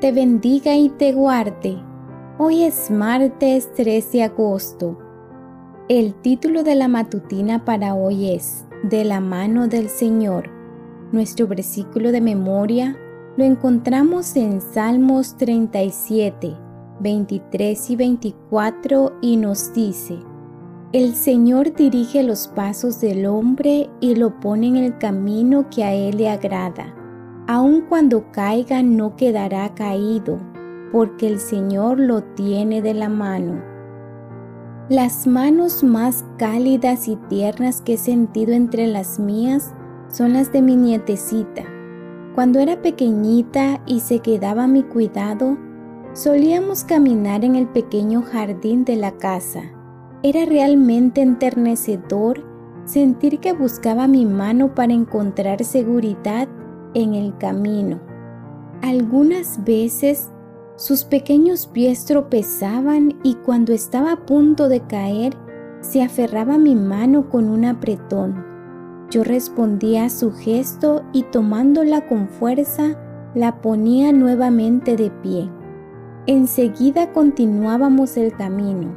te bendiga y te guarde. Hoy es martes 3 de agosto. El título de la matutina para hoy es De la mano del Señor. Nuestro versículo de memoria lo encontramos en Salmos 37, 23 y 24 y nos dice, El Señor dirige los pasos del hombre y lo pone en el camino que a él le agrada. Aun cuando caiga no quedará caído, porque el Señor lo tiene de la mano. Las manos más cálidas y tiernas que he sentido entre las mías son las de mi nietecita cuando era pequeñita y se quedaba a mi cuidado, solíamos caminar en el pequeño jardín de la casa. Era realmente enternecedor sentir que buscaba mi mano para encontrar seguridad en el camino. Algunas veces sus pequeños pies tropezaban y cuando estaba a punto de caer, se aferraba a mi mano con un apretón. Yo respondía a su gesto y tomándola con fuerza, la ponía nuevamente de pie. Enseguida continuábamos el camino.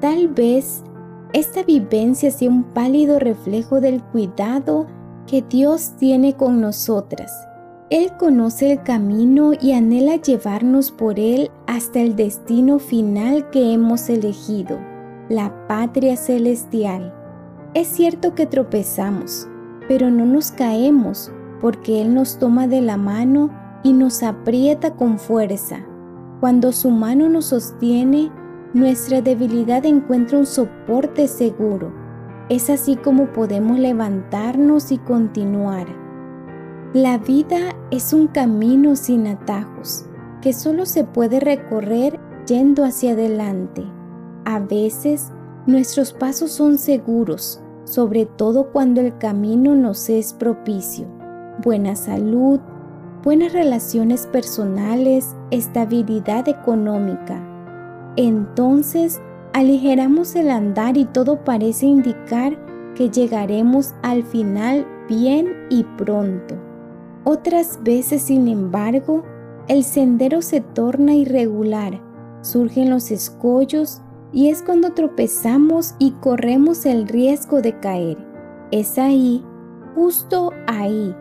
Tal vez esta vivencia sea un pálido reflejo del cuidado que Dios tiene con nosotras. Él conoce el camino y anhela llevarnos por él hasta el destino final que hemos elegido, la patria celestial. Es cierto que tropezamos, pero no nos caemos porque Él nos toma de la mano y nos aprieta con fuerza. Cuando su mano nos sostiene, nuestra debilidad encuentra un soporte seguro. Es así como podemos levantarnos y continuar. La vida es un camino sin atajos que solo se puede recorrer yendo hacia adelante. A veces Nuestros pasos son seguros, sobre todo cuando el camino nos es propicio. Buena salud, buenas relaciones personales, estabilidad económica. Entonces, aligeramos el andar y todo parece indicar que llegaremos al final bien y pronto. Otras veces, sin embargo, el sendero se torna irregular, surgen los escollos y es cuando tropezamos y corremos el riesgo de caer. Es ahí, justo ahí,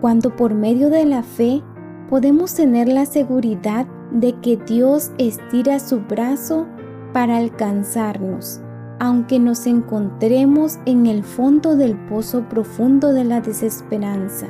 cuando por medio de la fe podemos tener la seguridad de que Dios estira su brazo para alcanzarnos, aunque nos encontremos en el fondo del pozo profundo de la desesperanza.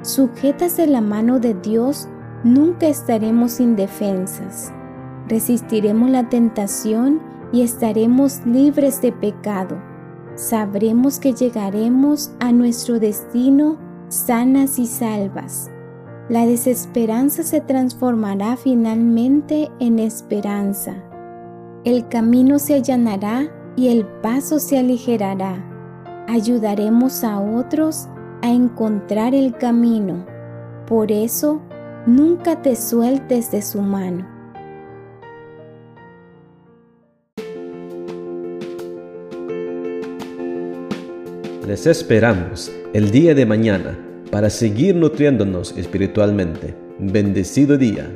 Sujetas en la mano de Dios, nunca estaremos indefensas. Resistiremos la tentación y estaremos libres de pecado. Sabremos que llegaremos a nuestro destino sanas y salvas. La desesperanza se transformará finalmente en esperanza. El camino se allanará y el paso se aligerará. Ayudaremos a otros a encontrar el camino. Por eso, nunca te sueltes de su mano. Les esperamos el día de mañana para seguir nutriéndonos espiritualmente. Bendecido día.